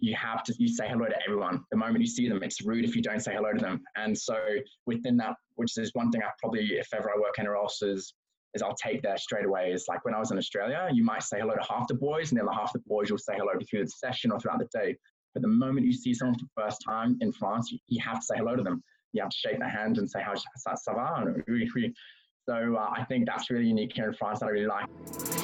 you have to you say hello to everyone. The moment you see them it's rude if you don't say hello to them. And so within that which is one thing i probably if ever i work anywhere else is is i'll take that straight away. Is like when i was in australia you might say hello to half the boys and the other half the boys you'll say hello to through the session or throughout the day. But the moment you see someone for the first time in france you, you have to say hello to them. You have to shake their hand and say how ça va? So uh, i think that's really unique here in france that i really like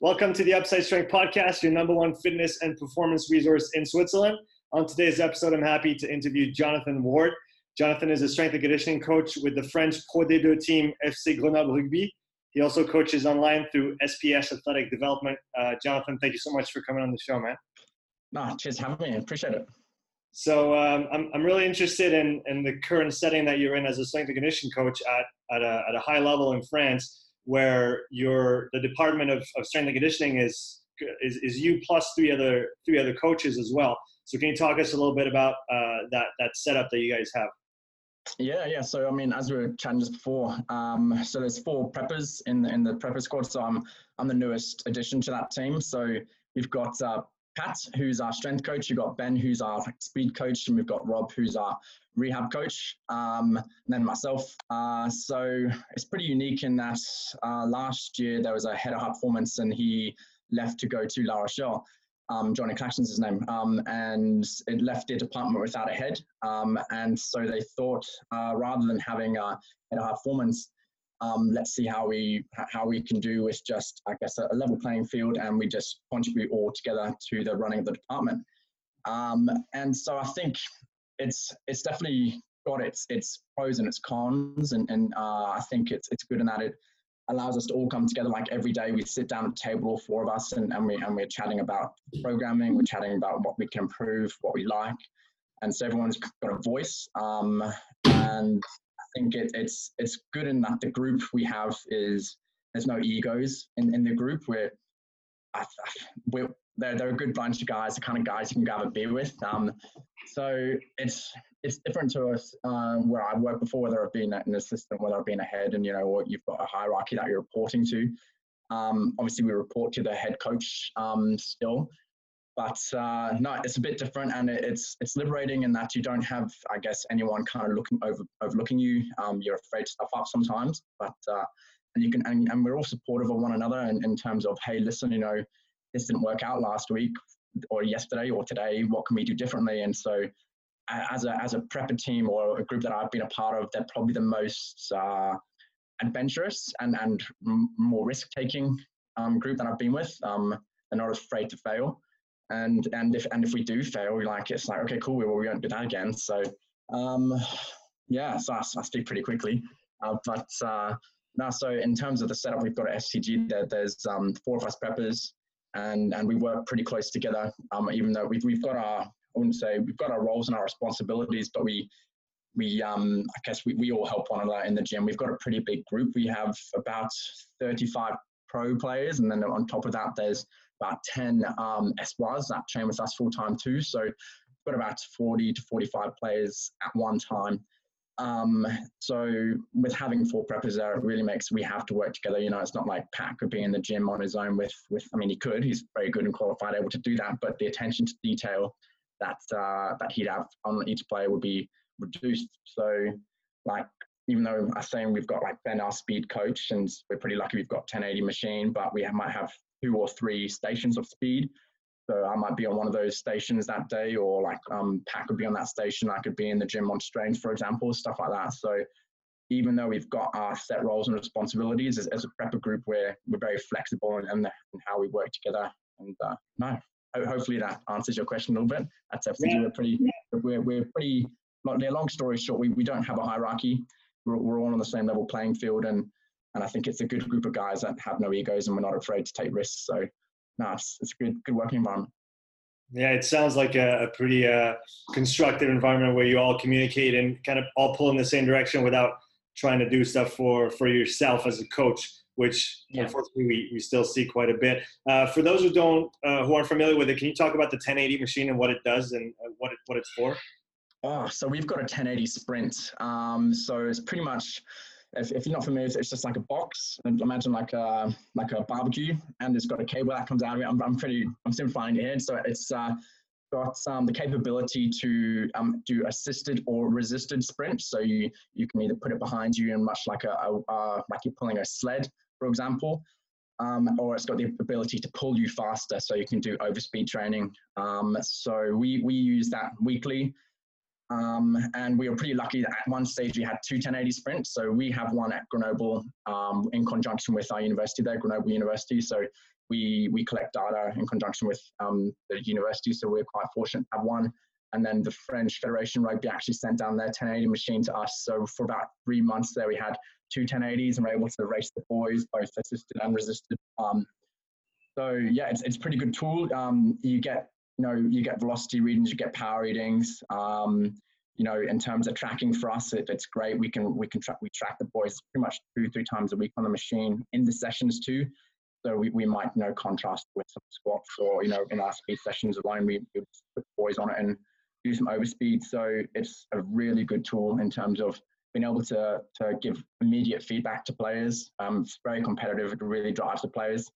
Welcome to the Upside Strength Podcast, your number one fitness and performance resource in Switzerland. On today's episode, I'm happy to interview Jonathan Ward. Jonathan is a strength and conditioning coach with the French Pro D2 team FC Grenoble Rugby. He also coaches online through SPS Athletic Development. Uh, Jonathan, thank you so much for coming on the show, man. No, cheers having me. Appreciate it. So um, I'm, I'm really interested in, in the current setting that you're in as a strength and conditioning coach at, at, a, at a high level in France where your the department of, of strength and conditioning is, is is you plus three other three other coaches as well. So can you talk us a little bit about uh, that that setup that you guys have? Yeah, yeah. So I mean, as we were chatting just before, um, so there's four preppers in the in the prepper squad. So I'm I'm the newest addition to that team. So we've got uh, Pat, who's our strength coach. You've got Ben, who's our speed coach, and we've got Rob, who's our rehab coach. Um, and then myself. Uh, so it's pretty unique in that uh, last year there was a head of high performance, and he left to go to La Rochelle. Um, Johnny Claxton's his name, um, and it left the department without a head. Um, and so they thought, uh, rather than having a head of high performance, um, let's see how we how we can do with just I guess a, level playing field, and we just contribute all together to the running of the department. Um, and so I think it's it's definitely got its its pros and its cons, and and uh, I think it's it's good in that it allows us to all come together like every day we sit down at the table all four of us and, and we and we're chatting about programming we're chatting about what we can improve what we like and so everyone's got a voice um, and think it, it's it's good in that the group we have is there's no egos in, in the group. We're, I, we're they're, they're a good bunch of guys, the kind of guys you can grab a beer with. Um, so it's it's different to us um, where I've worked before, whether I've been an assistant, whether I've been a head, and you know, or you've got a hierarchy that you're reporting to. Um, obviously, we report to the head coach um, still, but uh, no, it's a bit different, and it's it's liberating in that you don't have, I guess, anyone kind of looking over overlooking you. Um, you're afraid to stuff up sometimes, but uh, and you can and, and we're all supportive of one another in, in terms of hey, listen, you know, this didn't work out last week or yesterday or today. What can we do differently? And so, as a as a prepper team or a group that I've been a part of, they're probably the most uh, adventurous and and more risk taking um, group that I've been with. Um, they're not afraid to fail and and if and if we do fail, we like it's like okay, cool, we, we won't do that again. So um, yeah, so I, I speak pretty quickly, uh, but uh, now so in terms of the setup, we've got at FCG. There, there's um, four of us preppers, and and we work pretty close together. Um, even though we've we've got our I wouldn't say we've got our roles and our responsibilities, but we we um, I guess we, we all help one another in the gym. We've got a pretty big group. We have about 35 pro players, and then on top of that, there's about 10 um, Espoirs that train with us full time too. So got about 40 to 45 players at one time. Um, so with having four preppers there, it really makes we have to work together. You know, it's not like Pat could be in the gym on his own with with. I mean, he could. He's very good and qualified, able to do that. But the attention to detail that uh, that he'd have on each player would be reduced. So, like even though I'm saying we've got like Ben, our speed coach, and we're pretty lucky we've got 1080 machine, but we might have two or three stations of speed. So I might be on one of those stations that day, or like um, Pat could be on that station. I could be in the gym on strains, for example, stuff like that. So even though we've got our set roles and responsibilities as, as a prepper group, we're we're very flexible in, in, the, in how we work together. And uh, no, hopefully that answers your question a little bit. That's FCG. Yeah. We're pretty we're we're pretty. Long story short, we, we don't have a hierarchy. We're, we're all on the same level playing field, and and I think it's a good group of guys that have no egos and we're not afraid to take risks. So, no, it's, it's a good, good working environment. Yeah, it sounds like a, a pretty uh, constructive environment where you all communicate and kind of all pull in the same direction without trying to do stuff for for yourself as a coach, which yeah. unfortunately we, we still see quite a bit. Uh, for those who don't uh, who aren't familiar with it, can you talk about the 1080 machine and what it does and uh, what it, what it's for? Oh, so we've got a 1080 sprint. Um, so it's pretty much if, if you're not familiar, it's just like a box. Imagine like a like a barbecue, and it's got a cable that comes out of it. I'm, I'm pretty I'm simplifying it here. So it's uh, got um, the capability to um, do assisted or resisted sprints. So you you can either put it behind you and much like a, a like you're pulling a sled, for example, um, or it's got the ability to pull you faster. So you can do overspeed training. Um, so we we use that weekly. Um, and we were pretty lucky that at one stage we had two 1080 sprints. So we have one at Grenoble um, in conjunction with our university there, Grenoble University. So we, we collect data in conjunction with um, the university. So we're quite fortunate to have one. And then the French Federation Rugby actually sent down their 1080 machine to us. So for about three months there, we had two 1080s and we're able to race the boys, both assisted and resisted. Um, so yeah, it's, it's a pretty good tool. Um, you get you know, you get velocity readings, you get power readings. Um, you know, in terms of tracking for us, it, it's great. We can we can track we track the boys pretty much two three times a week on the machine in the sessions too. So we, we might you know contrast with some squats or you know in our speed sessions alone we, we put boys on it and do some overspeed. So it's a really good tool in terms of being able to to give immediate feedback to players. Um, it's very competitive. It really drives the players.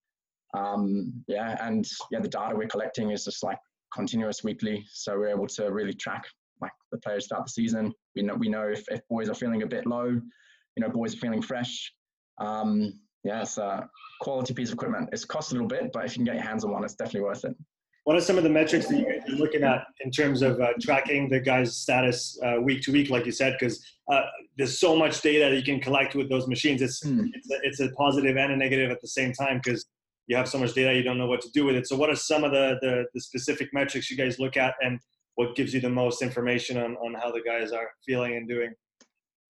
Um, yeah, and yeah, the data we're collecting is just like continuous weekly. So we're able to really track like the players throughout the season. We know we know if, if boys are feeling a bit low, you know, boys are feeling fresh. Um, yeah, it's a quality piece of equipment. It's cost a little bit, but if you can get your hands on one, it's definitely worth it. What are some of the metrics that you're looking at in terms of uh, tracking the guy's status uh, week to week, like you said? Because uh, there's so much data that you can collect with those machines. It's mm. it's, a, it's a positive and a negative at the same time because you have so much data you don't know what to do with it so what are some of the, the, the specific metrics you guys look at and what gives you the most information on, on how the guys are feeling and doing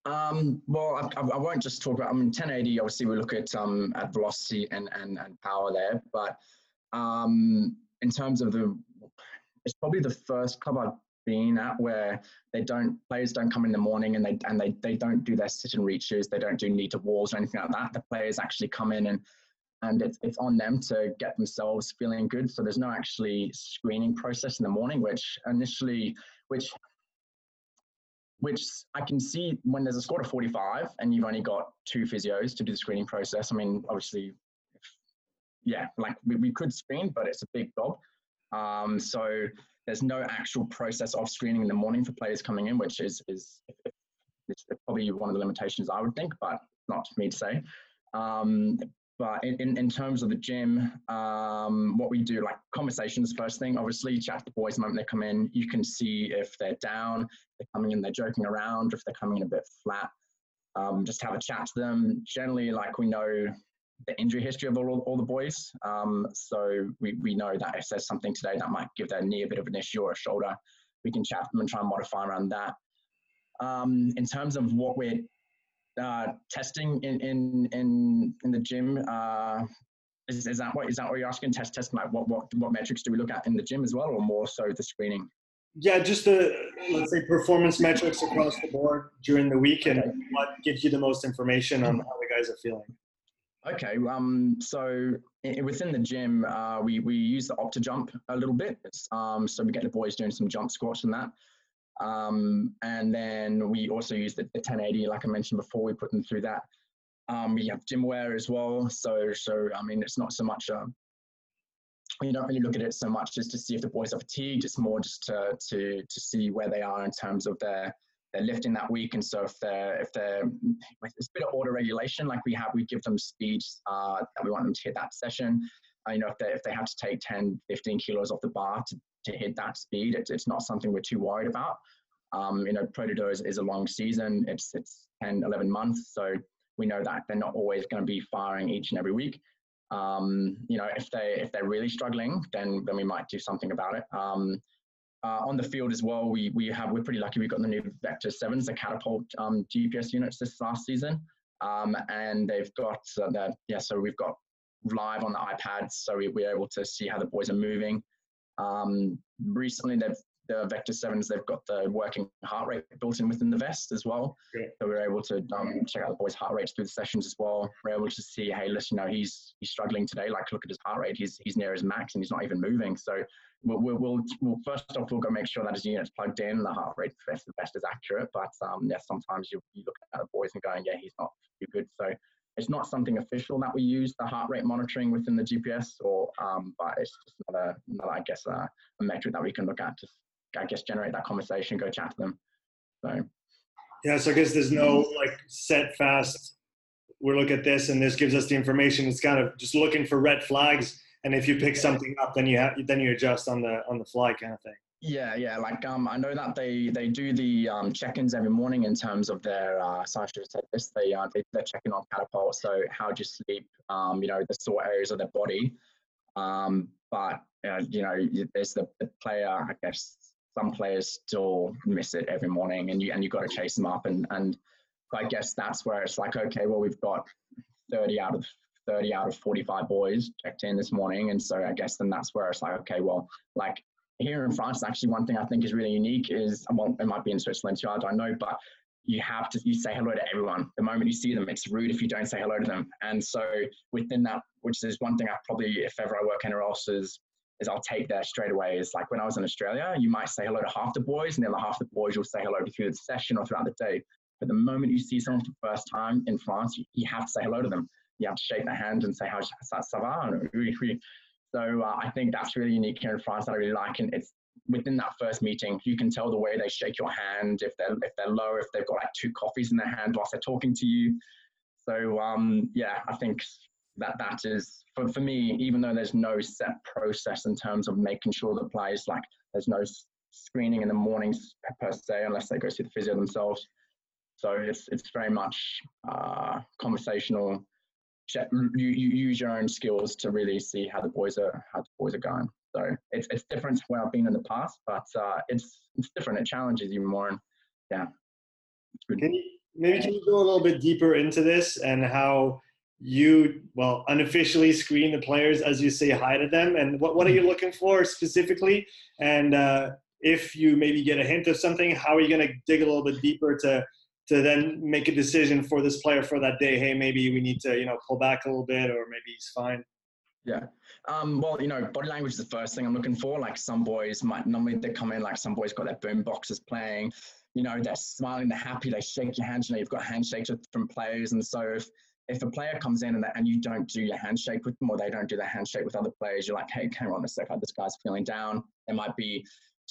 um, well, I, I, won't just talk about. I mean, 1080. Obviously, we look at um, at velocity and, and and power there. But um, in terms of the, it's probably the first club I've been at where they don't players don't come in the morning and they and they they don't do their sit and reaches. They don't do knee to walls or anything like that. The players actually come in and and it's, it's on them to get themselves feeling good. So there's no actually screening process in the morning, which initially, which which I can see when there's a score of 45 and you've only got two physios to do the screening process. I mean, obviously, yeah, like we, we could screen, but it's a big job. Um, so there's no actual process of screening in the morning for players coming in, which is is probably one of the limitations I would think, but not me to say. Um, but in, in, terms of the gym, um, what we do, like conversations first thing, obviously chat the boys the moment they come in. You can see if they're down, they're coming in, they're joking around, or if they're coming in a bit flat. Um, just have a chat to them. Generally, like we know the injury history of all, all the boys. Um, so we, we know that if there's something today that might give their knee a bit of an issue or a shoulder, we can chat them and try and modify around that. Um, in terms of what we're uh, testing in, in in in the gym. Uh, is, is that what is that what you're asking? Test test like what what what metrics do we look at in the gym as well, or more so the screening? Yeah, just the let's say performance metrics across the board during the week, and okay. what gives you the most information on how the guys are feeling. Okay, um, so within the gym, uh, we we use the OptoJump a little bit. Um, so we get the boys doing some jump squats and that. Um, and then we also use the, the, 1080, like I mentioned before, we put them through that. Um, we have GymAware as well. So, so I mean, it's not so much, uh, you don't really look at it so much just to see if the boys are fatigued. It's more just to, to, to see where they are in terms of their, their lifting that week. And so if they're, if they're, it's a bit of autoregulation, like we have, we give them speeds uh, that we want them to hit that session. Uh, you know, if they, if they have to take 10, 15 kilos off the bar to to hit that speed. It's, it's not something we're too worried about. Um, you know, D2 is, is a long season. It's, it's 10, 11 months. So we know that they're not always going to be firing each and every week. Um, you know, if they if they're really struggling, then then we might do something about it. Um, uh, on the field as well, we we have we're pretty lucky. We've got the new Vector Sevens, the catapult um, GPS units this last season, um, and they've got uh, that. Yeah, so we've got live on the iPads, so we, we're able to see how the boys are moving. Um, recently, they've the Vector Sevens, they've got the working heart rate built in within the vest as well. Yeah. So we're able to um, check out the boys' heart rates through the sessions as well. We're able to see, hey, listen, you know, he's he's struggling today. Like, look at his heart rate. He's he's near his max and he's not even moving. So we'll we'll, we'll, we'll first off we'll go make sure that his unit's plugged in, the heart rate the best is accurate. But um, yeah, sometimes you, you look at the boys and going, yeah, he's not too good. So it's not something official that we use the heart rate monitoring within the GPS, or um, but it's just another, another I guess, uh, a metric that we can look at to, I guess, generate that conversation, go chat to them. So yeah, so I guess there's no like set fast. We look at this, and this gives us the information. It's kind of just looking for red flags, and if you pick something up, then you have then you adjust on the on the fly kind of thing. Yeah, yeah. Like um, I know that they they do the um, check-ins every morning in terms of their. Uh, so I should have said this. They uh, they they're checking on catapult. So how do you sleep? Um, you know the sore areas of their body. Um, but uh, you know there's the, the player. I guess some players still miss it every morning, and you and you got to chase them up. And and I guess that's where it's like, okay, well we've got 30 out of 30 out of 45 boys checked in this morning, and so I guess then that's where it's like, okay, well like here in France, actually, one thing I think is really unique is, well, it might be in Switzerland too, I don't know, but you have to you say hello to everyone. The moment you see them it's rude if you don't say hello to them. And so within that which is one thing i probably if ever i work anywhere else is is i'll take that straight away. Is like when i was in australia you might say hello to half the boys and then half the boys you'll say hello to through the session or throughout the day. But the moment you see someone for the first time in france you, you have to say hello to them. You have to shake their hand and say how ça va so uh, I think that's really unique here in France that I really like. And it's within that first meeting, you can tell the way they shake your hand, if they're if they're low, if they've got like two coffees in their hand whilst they're talking to you. So um, yeah, I think that that is for, for me, even though there's no set process in terms of making sure the players like there's no screening in the mornings per se, unless they go see the physio themselves. So it's it's very much uh, conversational you, you use your own skills to really see how the boys are how the boys are going. So it's it's different to where I've been in the past, but uh, it's it's different. It challenges you more, and yeah, Can you maybe can you go a little bit deeper into this and how you well unofficially screen the players as you say hi to them, and what what are you looking for specifically, and uh, if you maybe get a hint of something, how are you going to dig a little bit deeper to to then make a decision for this player for that day. Hey, maybe we need to you know pull back a little bit, or maybe he's fine. Yeah. Um, well, you know, body language is the first thing I'm looking for. Like some boys might normally they come in like some boys got their boom boxes playing. You know, they're smiling, they're happy, they shake your hands. You know, you've got handshakes with from players, and so if if a player comes in and, and you don't do your handshake with them or they don't do their handshake with other players, you're like, hey, hang on a sec, this guy's feeling down. There might be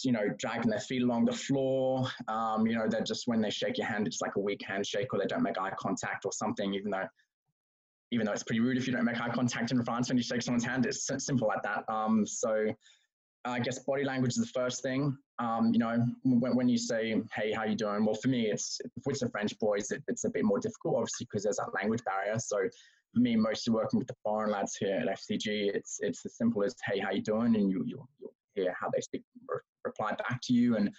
you know, dragging their feet along the floor. Um, you know, they're just when they shake your hand, it's like a weak handshake, or they don't make eye contact or something. Even though, even though it's pretty rude if you don't make eye contact in France when you shake someone's hand, it's simple like that. Um, so, I guess body language is the first thing. Um, you know, when, when you say, "Hey, how you doing?" Well, for me, it's with the French boys, it, it's a bit more difficult, obviously, because there's that language barrier. So, for me, mostly working with the foreign lads here at FCG, it's it's as simple as, "Hey, how you doing?" and you you hear how they speak reply back to you and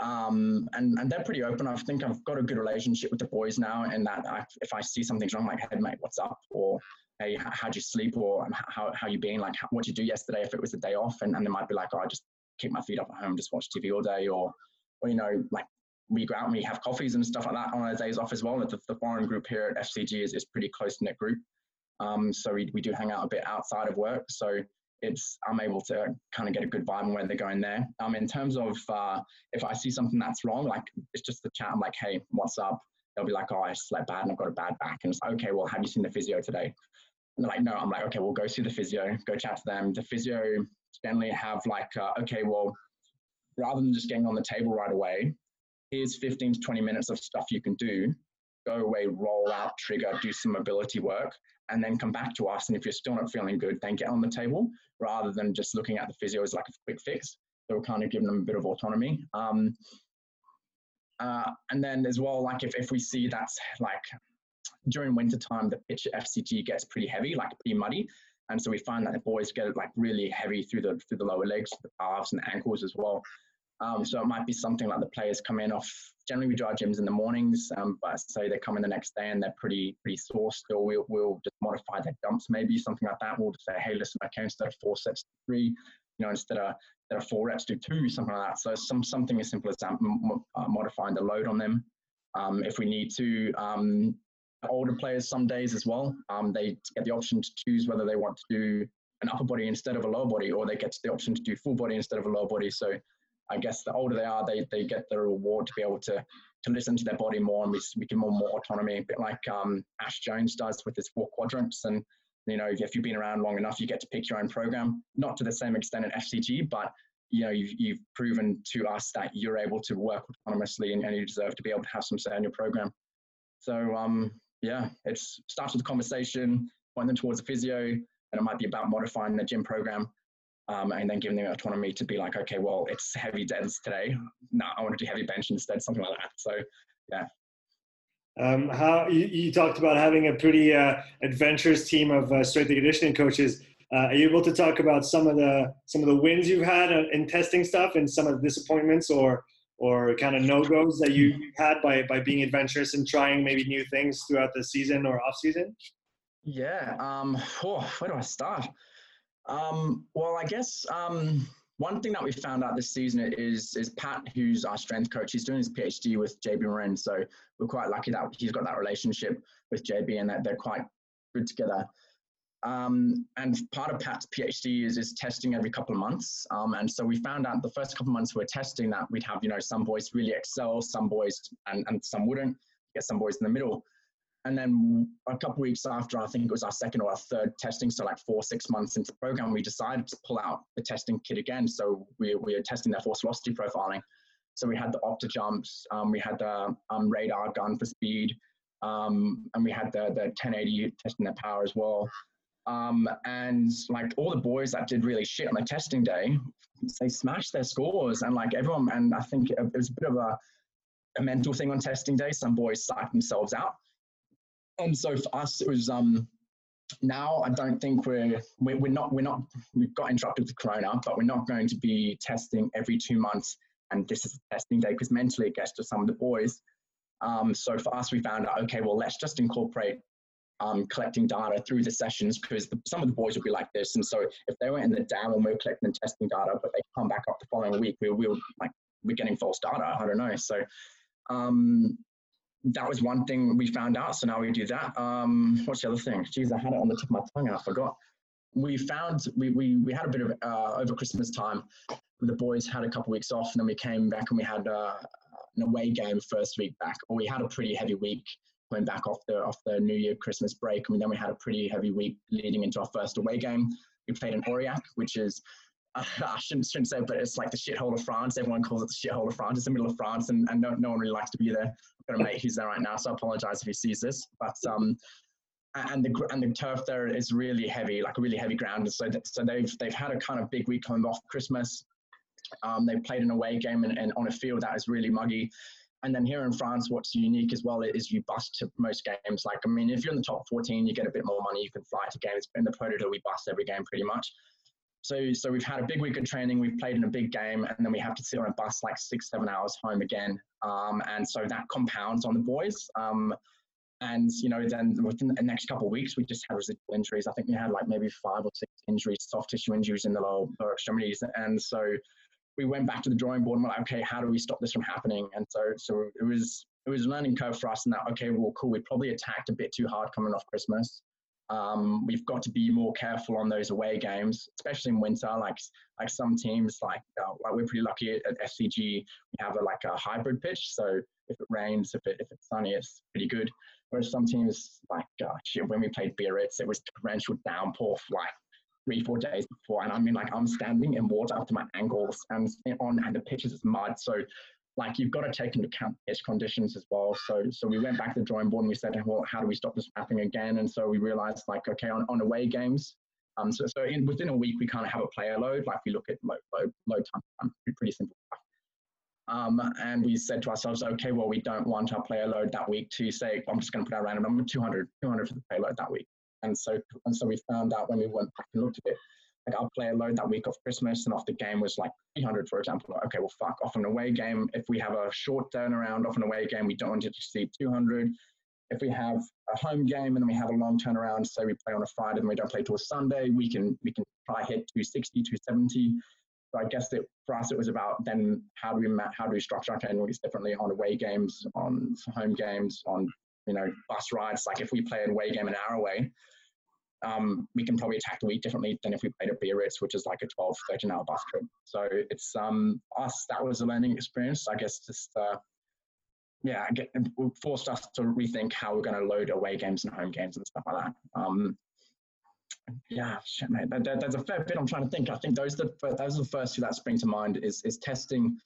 um, and and they're pretty open. I think I've got a good relationship with the boys now, and that I, if I see something's wrong, like, hey mate, what's up? Or hey, how'd you sleep? Or how how you been? Like, what'd you do yesterday? If it was a day off, and, and they might be like, oh, I just keep my feet up at home, just watch TV all day, or or you know, like we go out and we have coffees and stuff like that on our days off as well. The, the foreign group here at FCG is is pretty close knit group, um, so we we do hang out a bit outside of work. So it's I'm able to kind of get a good vibe on where they're going there. Um, in terms of uh, if I see something that's wrong, like it's just the chat. I'm like, hey, what's up? They'll be like, oh, I slept bad and I've got a bad back. And it's like, okay, well, have you seen the physio today? And they're like, no. I'm like, okay, we'll go see the physio, go chat to them. The physio generally have like, uh, okay, well, rather than just getting on the table right away, here's 15 to 20 minutes of stuff you can do. Go away, roll out, trigger, do some mobility work and then come back to us. And if you're still not feeling good, then get on the table rather than just looking at the physio as like a quick fix. So we're kind of giving them a bit of autonomy. Um, uh, and then as well, like if, if we see that's like during winter time, the pitch at FCG gets pretty heavy, like pretty muddy. And so we find that the boys get it like really heavy through the through the lower legs, the calves and the ankles as well. Um, so it might be something like the players come in off. Generally, we do our gyms in the mornings, um, but say they come in the next day and they're pretty pretty sore still. We'll, we'll just modify their dumps, maybe something like that. We'll just say, hey, listen, okay, instead of four sets three, you know, instead of there are four reps, do two, something like that. So some something as simple as that, uh, modifying the load on them. Um, if we need to, um, older players some days as well, um, they get the option to choose whether they want to do an upper body instead of a lower body, or they get the option to do full body instead of a lower body. So I guess the older they are, they, they get the reward to be able to to listen to their body more and we, we give them more, autonomy, a bit like um, Ash Jones does with his four quadrants. And you know, if you've been around long enough, you get to pick your own program. Not to the same extent in FCG, but you know, you've, you've proven to us that you're able to work autonomously and, and you deserve to be able to have some say in your program. So um, yeah, it starts with a conversation, point them towards a physio, and it might be about modifying the gym program. Um, and then giving them autonomy to be like, okay, well, it's heavy deads today. No, I want to do heavy bench instead, something like that. So, yeah, um, how you, you, talked about having a pretty uh, adventurous team of uh, strength and conditioning coaches. Uh, are you able to talk about some of the some of the wins you've had uh, in testing stuff and some of the disappointments or or kind of no goes that you had by by being adventurous and trying maybe new things throughout the season or off season? Yeah. Um, oh, where do I start? Um, well, I guess um, one thing that we found out this season is is Pat, who's our strength coach. He's doing his PhD with JB Morin, so we're quite lucky that he's got that relationship with JB and that they're quite good together. Um, and part of Pat's PhD is, is testing every couple of months. Um, and so we found out the first couple of months we are testing that we'd have, you know, some boys really excel, some boys and, and some wouldn't, get some boys in the middle. And then a couple weeks after, I think it was our second or our third testing, so like four, six months into the program, we decided to pull out the testing kit again. So we, we are testing their force velocity profiling. So we had the OptoJumps, um, we had the um, radar gun for speed, um, and we had the, the 1080 testing their power as well. Um, and like all the boys that did really shit on the testing day, they smashed their scores. And like everyone, and I think it was a bit of a, a mental thing on testing day. Some boys psyched themselves out and so for us, it was um, now I don't think we're, we're, we're not we're not we've got interrupted with Corona, but we're not going to be testing every two months. And this is a testing day because mentally it gets to some of the boys. Um, so for us, we found out okay, well let's just incorporate um, collecting data through the sessions because some of the boys would be like this. And so if they were in the dam when we were collecting and testing data, but they come back up the following week, we we like we're getting false data. I don't know. So um, that was one thing we found out. So now we do that. Um, what's the other thing? Jeez, I had it on the tip of my tongue and I forgot. We found we, we, we had a bit of uh, over Christmas time. The boys had a couple weeks off, and then we came back and we had uh, an away game first week back. Or we had a pretty heavy week coming back off the off the New Year Christmas break, and then we had a pretty heavy week leading into our first away game. We played in Aurillac, which is I shouldn't, shouldn't say, but it's like the shithole of France. Everyone calls it the shithole of France. It's the middle of France, and, and no, no one really likes to be there. I've got a mate who's there right now, so I apologize if he sees this. But um, and the and the turf there is really heavy, like a really heavy ground. So so they've they've had a kind of big week coming off Christmas. Um, they played an away game and, and on a field that is really muggy. And then here in France, what's unique as well is you bust to most games. Like, I mean, if you're in the top 14, you get a bit more money. You can fly to games. In the Pro we bust every game pretty much. So, so we've had a big week of training. We've played in a big game, and then we have to sit on a bus like six, seven hours home again. Um, and so that compounds on the boys. Um, and you know, then within the next couple of weeks, we just had residual injuries. I think we had like maybe five or six injuries, soft tissue injuries in the lower, lower extremities. And so we went back to the drawing board and we're like, okay, how do we stop this from happening? And so, so it was it was a learning curve for us. And that okay, well, cool. We probably attacked a bit too hard coming off Christmas. Um, we've got to be more careful on those away games, especially in winter. Like like some teams, like uh, like we're pretty lucky at, FCG. We have a, like a hybrid pitch, so if it rains, if it if it's sunny, it's pretty good. Whereas some teams, like uh, shit, when we played Biarritz, it was torrential downpour for like three four days before, and I mean like I'm standing in water up to my ankles, and on and the pitches is mud, so like you've got to take into account pitch conditions as well. So so we went back to the drawing board and we said, well, how do we stop this happening again? And so we realized like, okay, on, on away games, um, so, so in, within a week we kind of have a player load. Like we look at load load, load time, um, pretty simple stuff. Um, and we said to ourselves, okay, well, we don't want our player load that week to say, I'm just going to put our random number 200, 200 for the payload that week. And so, and so we found out when we went back and looked at it, like our player load that week of Christmas and off the game was like 300, for example. Okay, well, fuck, off an away game, if we have a short turnaround off an away game, we don't want to exceed 200. if we have a home game and then we have a long turnaround, say we play on a Friday and we don't play till Sunday, we can we can try hit 260, 270. So I guess that for us it was about then how do we how do we structure our training weeks differently on away games, on home games, on you know bus rides. Like if we play an away game an hour away, um, we can probably attack the week differently than if we played at Biarritz, which is like a 12, 13 hour bus trip. So it's um, us, that was a learning experience. I guess just, uh, yeah, get, forced us to rethink how we're going to load away games and home games and stuff like that. Um, yeah, shit, mate. A fair bit I'm trying to think. I think those are the, those are the first two that spring to mind is, is testing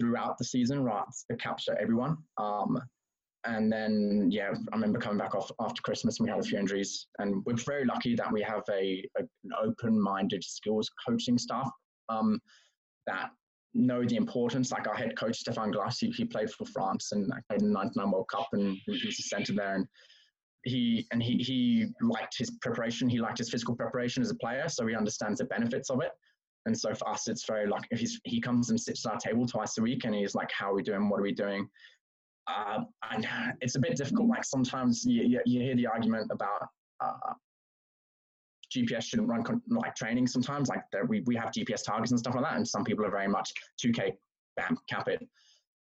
throughout the season, right, to capture everyone. Um, and then yeah, I remember coming back off after Christmas and we had a few injuries, and we're very lucky that we have a, a an open-minded skills coaching staff um, that know the importance. Like our head coach Stéphane Glas, he, he played for France and played in the '99 World Cup, and he was a centre there, and he and he he liked his preparation. He liked his physical preparation as a player, so he understands the benefits of it. And so for us, it's very like he's, he comes and sits at our table twice a week, and he's like, "How are we doing? What are we doing?" Uh, and it's a bit difficult. Like sometimes you, you, you hear the argument about uh, GPS shouldn't run con- like training sometimes. Like we, we have GPS targets and stuff like that. And some people are very much 2K, bam, cap it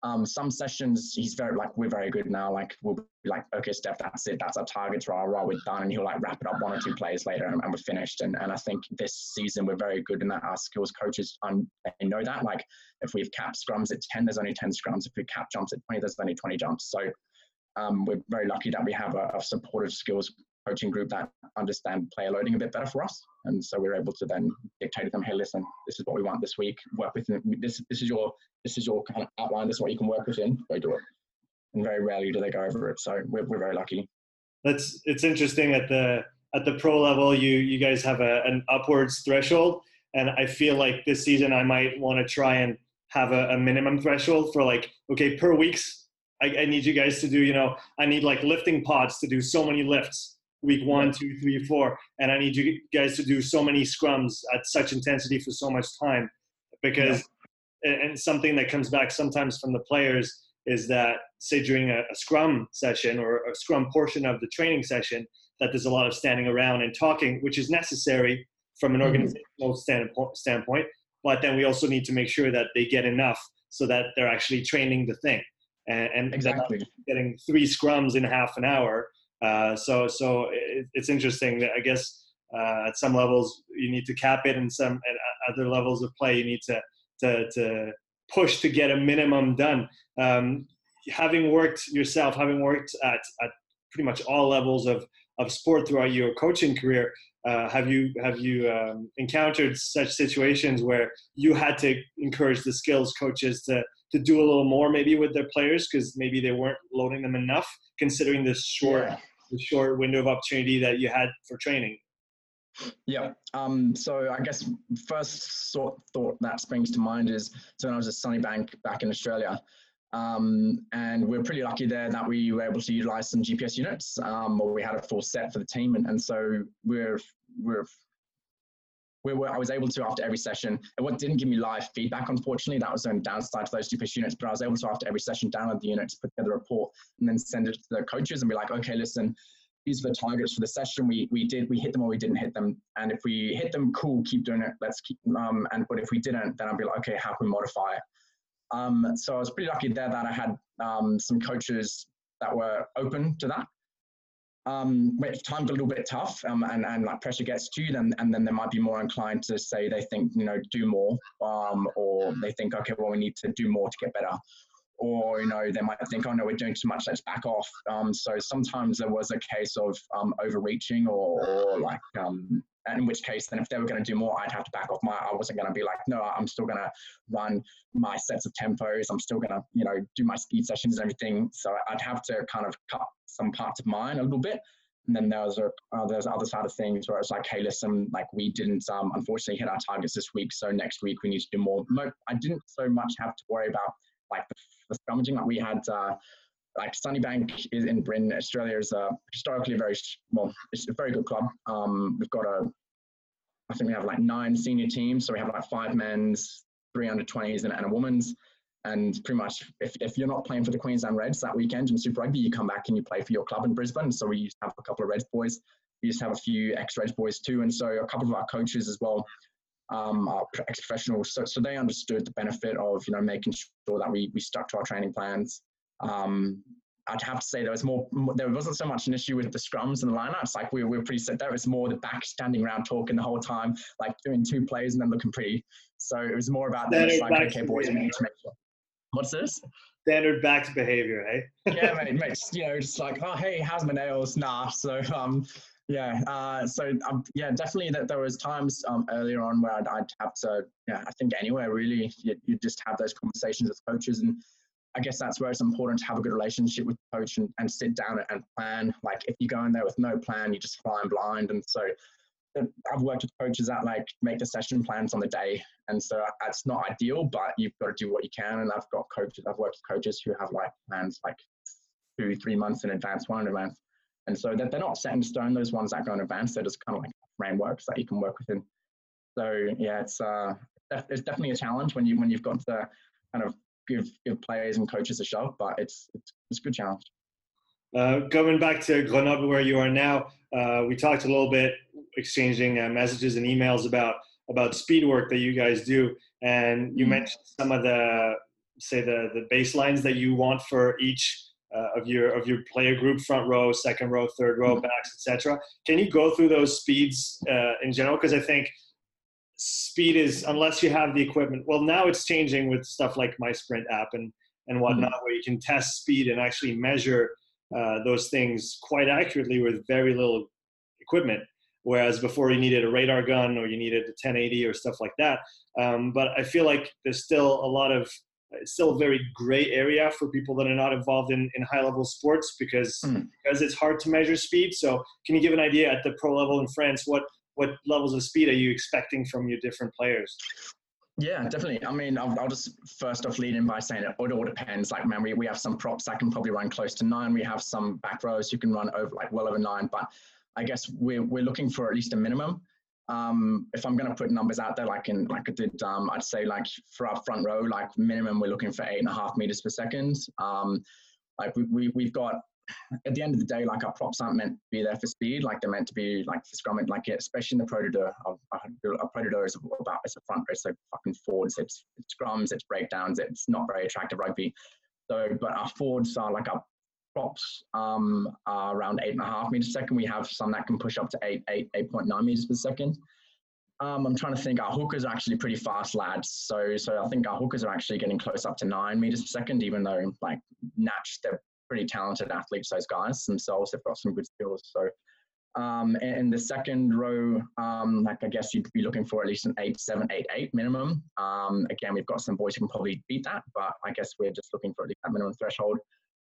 um, some sessions he's very like we're very good now. Like we'll be like, okay, Steph, that's it, that's our targets, rah rah, we're done, and he'll like wrap it up one or two plays later, and, and we're finished. And and I think this season we're very good in that. Our skills coaches um, they know that. Like if we've capped scrums at ten, there's only ten scrums. If we cap jumps at twenty, there's only twenty jumps. So um, we're very lucky that we have a, a supportive skills coaching group that understand player loading a bit better for us. And so we're able to then dictate to them, hey, listen, this is what we want this week. Work within this. This is your this is your kind of outline. This is what you can work within. Go do it. And very rarely do they go over it. So we're, we're very lucky. That's it's interesting at the at the pro level. You you guys have a, an upwards threshold, and I feel like this season I might want to try and have a, a minimum threshold for like okay per weeks I, I, need you guys to do, you know, I need like lifting pods to do so many lifts week one, two, three, four, and I need you guys to do so many scrums at such intensity for so much time, because yeah. and something that comes back sometimes from the players is that say during a, a, scrum session or a scrum portion of the training session that there's a lot of standing around and talking, which is necessary from an mm-hmm. organizational standpoint, standpoint. But then we also need to make sure that they get enough so that they're actually training the thing. And, and exactly getting three scrums in half an hour uh, so so it, it's interesting. That I guess uh, at some levels you need to cap it, and some at other levels of play you need to to, to push to get a minimum done. Um, having worked yourself, having worked at, at pretty much all levels of, of sport throughout your coaching career, uh, have you have you um, encountered such situations where you had to encourage the skills coaches to to do a little more maybe with their players because maybe they weren't loading them enough considering this short yeah the short window of opportunity that you had for training? Yeah. Um, so I guess first sort thought that springs to mind is so when I was at Sunnybank back in Australia, um, and we are pretty lucky there that we were able to utilize some GPS units, um, or we had a full set for the team, and, and so we're we're we were, I was able to after every session. and What didn't give me live feedback, unfortunately, that was the downside to those GPS units. But I was able to after every session download the units, put together a report, and then send it to the coaches and be like, okay, listen, these are the targets for the session. We we did we hit them or we didn't hit them. And if we hit them, cool, keep doing it. Let's keep um and but if we didn't, then I'd be like, okay, how can we modify it? Um, so I was pretty lucky there that I had um, some coaches that were open to that um, if time's a little bit tough um, and, and like pressure gets to you, then and then they might be more inclined to say they think you know do more, um, or they think okay, well we need to do more to get better, or you know they might think oh no we're doing too much, let's back off. Um, so sometimes there was a case of um, overreaching or, or like um, in which case then if they were going to do more i'd have to back off my i wasn't going to be like no i'm still going to run my sets of tempos i'm still going to you know do my speed sessions and everything. So i'd have to kind of cut some parts of mine a little bit. And then there was a uh, there's other side of things where it's like hey listen like we didn't um, unfortunately hit our targets this week so next week we need to do more. I didn't so much have to worry about like the, the scrummaging we had uh, like Sunnybank is in Brisbane, Australia is a historically very well, it's a very good club. Um, we've got a, I think we have like nine senior teams, so we have like five men's, three under 20s, and, and a woman's. And pretty much, if, if you're not playing for the Queensland Reds that weekend in Super Rugby, you come back and you play for your club in Brisbane. So we used to have a couple of Reds boys. We used to have a few ex-Reds boys too. And so a couple of our coaches as well um, ex-professionals. So, so they understood the benefit of, you know, making sure that we, we stuck to our training plans. Um, I'd have to say there was more, there wasn't so much an issue with the scrums and the lineups. Like we, we were pretty set there. It's more the back standing around talking the whole time, like doing two plays and then looking pretty. So it was more about that. Like, okay, boys, we need to make sure. What's this? Standard backs behavior, hey? yeah, mate, mate. You know, just like, oh, hey, how's my nails? Nah. So, um, yeah. Uh, so, um, yeah, definitely that there was times um, earlier on where I'd, I'd have to, yeah, I think anywhere really, you, you just have those conversations with coaches and I guess that's where it's important to have a good relationship with the coach and, and sit down and plan. Like if you go in there with no plan, you're just fly blind. And so I've worked with coaches that like make the session plans on the day. And so that's not ideal, but you've got to do what you can. And I've got coaches, I've worked with coaches who have like plans like two, three months in advance, one in advance. And so that they're not set in stone, those ones that go in advance, they're just kind of like frameworks that you can work within. So yeah, it's uh, it's definitely a challenge when you when you've got to kind of give give players and coaches a shove, but it's it's, it's a good challenge. Uh, going back to Grenoble, where you are now, uh, we talked a little bit, exchanging uh, messages and emails about about speed work that you guys do, and you mm-hmm. mentioned some of the say the the baselines that you want for each uh, of your of your player group, front row, second row, third row, mm-hmm. backs, etc. Can you go through those speeds uh, in general? Because I think speed is unless you have the equipment. Well, now it's changing with stuff like MySprint app and and whatnot, mm-hmm. where you can test speed and actually measure uh, those things quite accurately with very little equipment. Whereas before you needed a radar gun or you needed a 1080 or stuff like that. Um, but I feel like there's still a lot of it's still a very gray area for people that are not involved in, in high level sports because mm. because it's hard to measure speed. So can you give an idea at the pro level in France what what levels of speed are you expecting from your different players? Yeah, definitely. I mean, I'll, I'll, just first off lead in by saying it, it all depends. Like, man, we, we have some props that can probably run close to nine. We have some back rows who can run over like well over nine. But I guess we're, we're looking for at least a minimum. Um, if I'm going to put numbers out there, like in like I did, um, I'd say like for our front row, like minimum, we're looking for eight and a half meters per second. Um, like we, we, we've got at the end of the day, like our props aren't meant to be there for speed. Like they're meant to be like for scrumming, like especially in the Pro D2. A Pro D2 is about it's a front row, so fucking forwards. It's, it's scrums, it's breakdowns. It's not very attractive rugby. So, but our forwards are like our um, are around eight and a half meters per second. We have some that can push up to eight, eight, eight point nine meters per second. Um, I'm trying to think. Our hookers are actually pretty fast lads, so so I think our hookers are actually getting close up to nine meters per second, even though like Natch they're pretty talented athletes, those guys themselves. They've got some good skills. So, um, and the second row, um, like I guess you'd be looking for at least an eight, seven, eight, eight minimum. Um, again, we've got some boys who can probably beat that, but I guess we're just looking for at least that minimum threshold.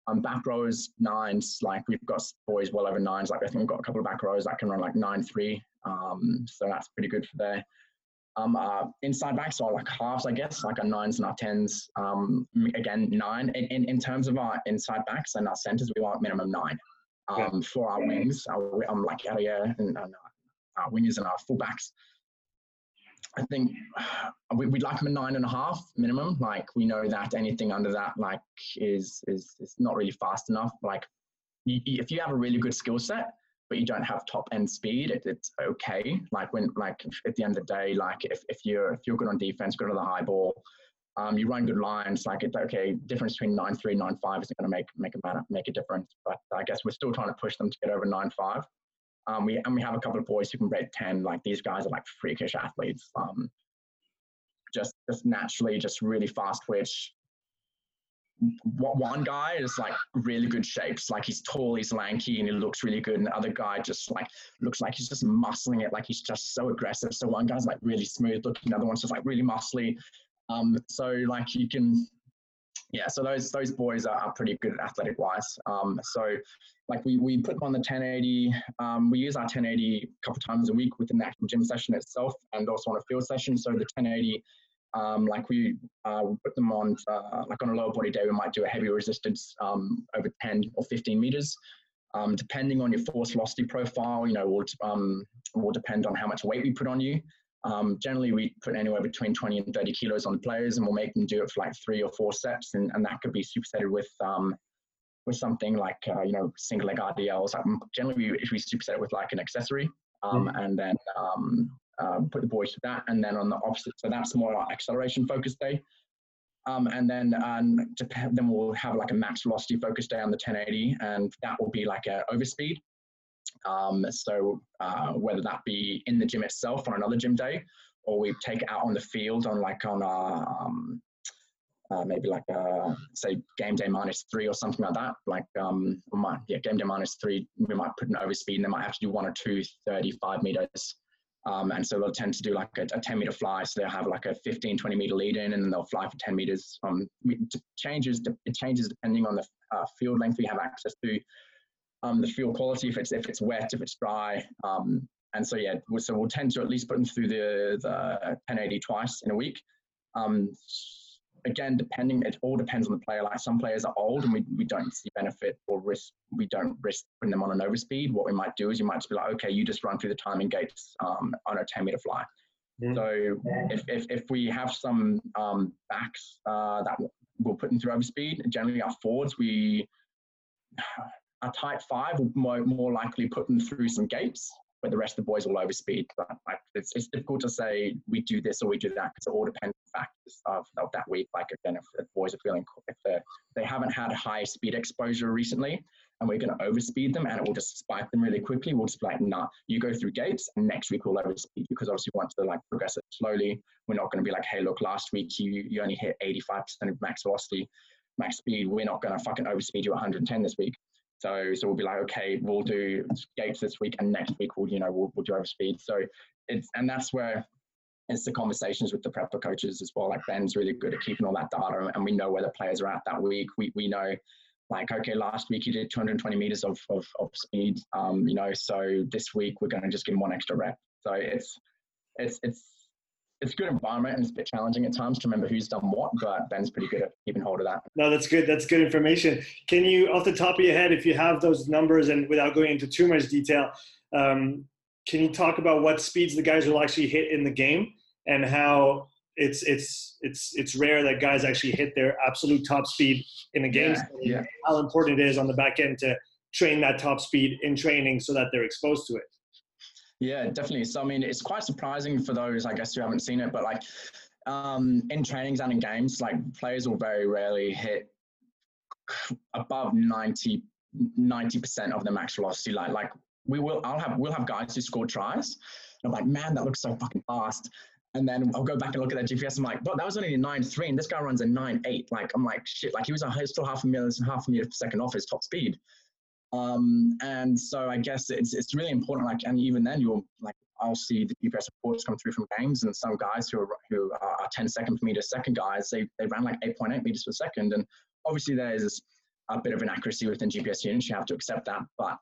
Um, back rows, nines, like we've got boys well over nines. Like I think we've got a couple of back rows that can run like nine, three. Um, so that's pretty good for there. Um, uh, inside backs are like halves, I guess, like our nines and our tens. Um, again, nine. In, in, in, terms of our inside backs and our centers, we want minimum nine. Um, yeah. For our wings, our, um, like area and, and our wingers and our fullbacks. I think we, would like them a nine and a half minimum. Like we know that anything under that, like, is is is not really fast enough. Like, you, if you have a really good skill set, but you don't have top end speed, it, it's okay. Like when, like at the end of the day, like if, if you're if you're good on defense, good on the high ball, um, you run good lines, like it's okay. Difference between nine three, nine five isn't going to make make a matter, make a difference. But I guess we're still trying to push them to get over nine five. Um, we and we have a couple of boys who can break ten. Like these guys are like freakish athletes. Um, just just naturally, just really fast twitch, one guy is like really good shapes, like he's tall, he's lanky, and he looks really good. And the other guy just like looks like he's just muscling it, like he's just so aggressive. So one guy's like really smooth looking, the other one's just like really muscly. Um, so like you can, yeah. So those those boys are, pretty good athletic wise. Um, so like we we put them on the 1080. Um, we use our 1080 a couple times a week within the actual gym session itself, and also on a field session. So the 1080 um, like we uh, put them on, uh, like on a lower body day, we might do a heavy resistance um, over 10 or 15 meters. Um, depending on your force velocity profile, you know, will, um, will depend on how much weight we put on you. Um, generally, we put anywhere between 20 and 30 kilos on the players, and we'll make them do it for like three or four sets, and, and that could be supersetted with um, with something like uh, you know single leg RDLs. Like generally, we, we superset it with like an accessory, um, mm. and then um, uh, put the boys to that, and then on the opposite, so that's more our acceleration focused day. Um, and then um, then we'll have like a max velocity focus day on the 1080, and that will be like a overspeed. Um, so uh, whether that be in the gym itself on another gym day, or we take it out on the field on like on a um, uh, maybe like say game day minus three or something like that. Like um, might, yeah, game day minus three, we might put an overspeed, and they might have to do one or two 35 meters. Um, and so they'll tend to do like a, a, 10 meter fly. So they'll have like a 15, 20 meter lead in, and then they'll fly for 10 meters. Um, it changes, it changes depending on the uh, field length we have access to um, the fuel quality, if it's if it's wet, if it's dry. Um, and so yeah, so we'll tend to at least put them through the the 1080 twice in a week. Um, again, depending, it all depends on the player. Like some players are old and we, we don't see benefit or risk. We don't risk putting them on an overspeed. What we might do is you might just be like, okay, you just run through the timing gates um, on a 10 meter fly. Mm-hmm. So if, if, if we have some um, backs uh, that we'll put them through overspeed, generally our forwards, we a type five will more, more likely put them through some gates where the rest of the boys will overspeed. But like, it's, it's difficult to say we do this or we do that because it all depends on factors of, of that week. Like again, if the boys are feeling, if they haven't had high speed exposure recently and we're going to overspeed them and it will just spike them really quickly, we'll just be like, nah, you go through gates and next week we'll overspeed because obviously we want to like progress it slowly. We're not going to be like, hey, look, last week you, you only hit 85% of max velocity, max speed. We're not going to fucking overspeed you 110 this week. So, so we'll be like, okay, we'll do gates this week, and next week we'll, you know, we'll, we'll do overspeed. So it's, and that's where it's the conversations with the prepper coaches as well. Like Ben's really good at keeping all that data, and we know where the players are at that week. We we know, like, okay, last week you did 220 meters of of, of speed, um, you know, so this week we're going to just give him one extra rep. So it's it's it's it's a good environment and it's a bit challenging at times to remember who's done what, but Ben's pretty good at keeping hold of that. No, that's good. That's good information. Can you, off the top of your head, if you have those numbers and without going into too much detail, um, can you talk about what speeds the guys will actually hit in the game and how it's it's it's it's rare that guys actually hit their absolute top speed in a game? Yeah, yeah. How important it is on the back end to train that top speed in training so that they're exposed to it. Yeah, definitely. So I mean, it's quite surprising for those, I guess, who haven't seen it, but like um, in trainings and in games, like players will very rarely hit above 90 percent of the max velocity. Like like we will, I'll have we'll have guys who score tries. And I'm like, man, that looks so fucking fast. And then I'll go back and look at that GPS. I'm like, but that was only a nine three, and this guy runs a nine eight. Like I'm like, shit. Like he was a, still half a million, half a meter per second off his top speed. Um, and so I guess it's, it's really important. Like, and even then you'll like, I'll see the GPS reports come through from games and some guys who are, who are 10 second per meter second guys, they, they ran like 8.8 meters per second. And obviously there's a bit of inaccuracy within GPS units. You have to accept that. But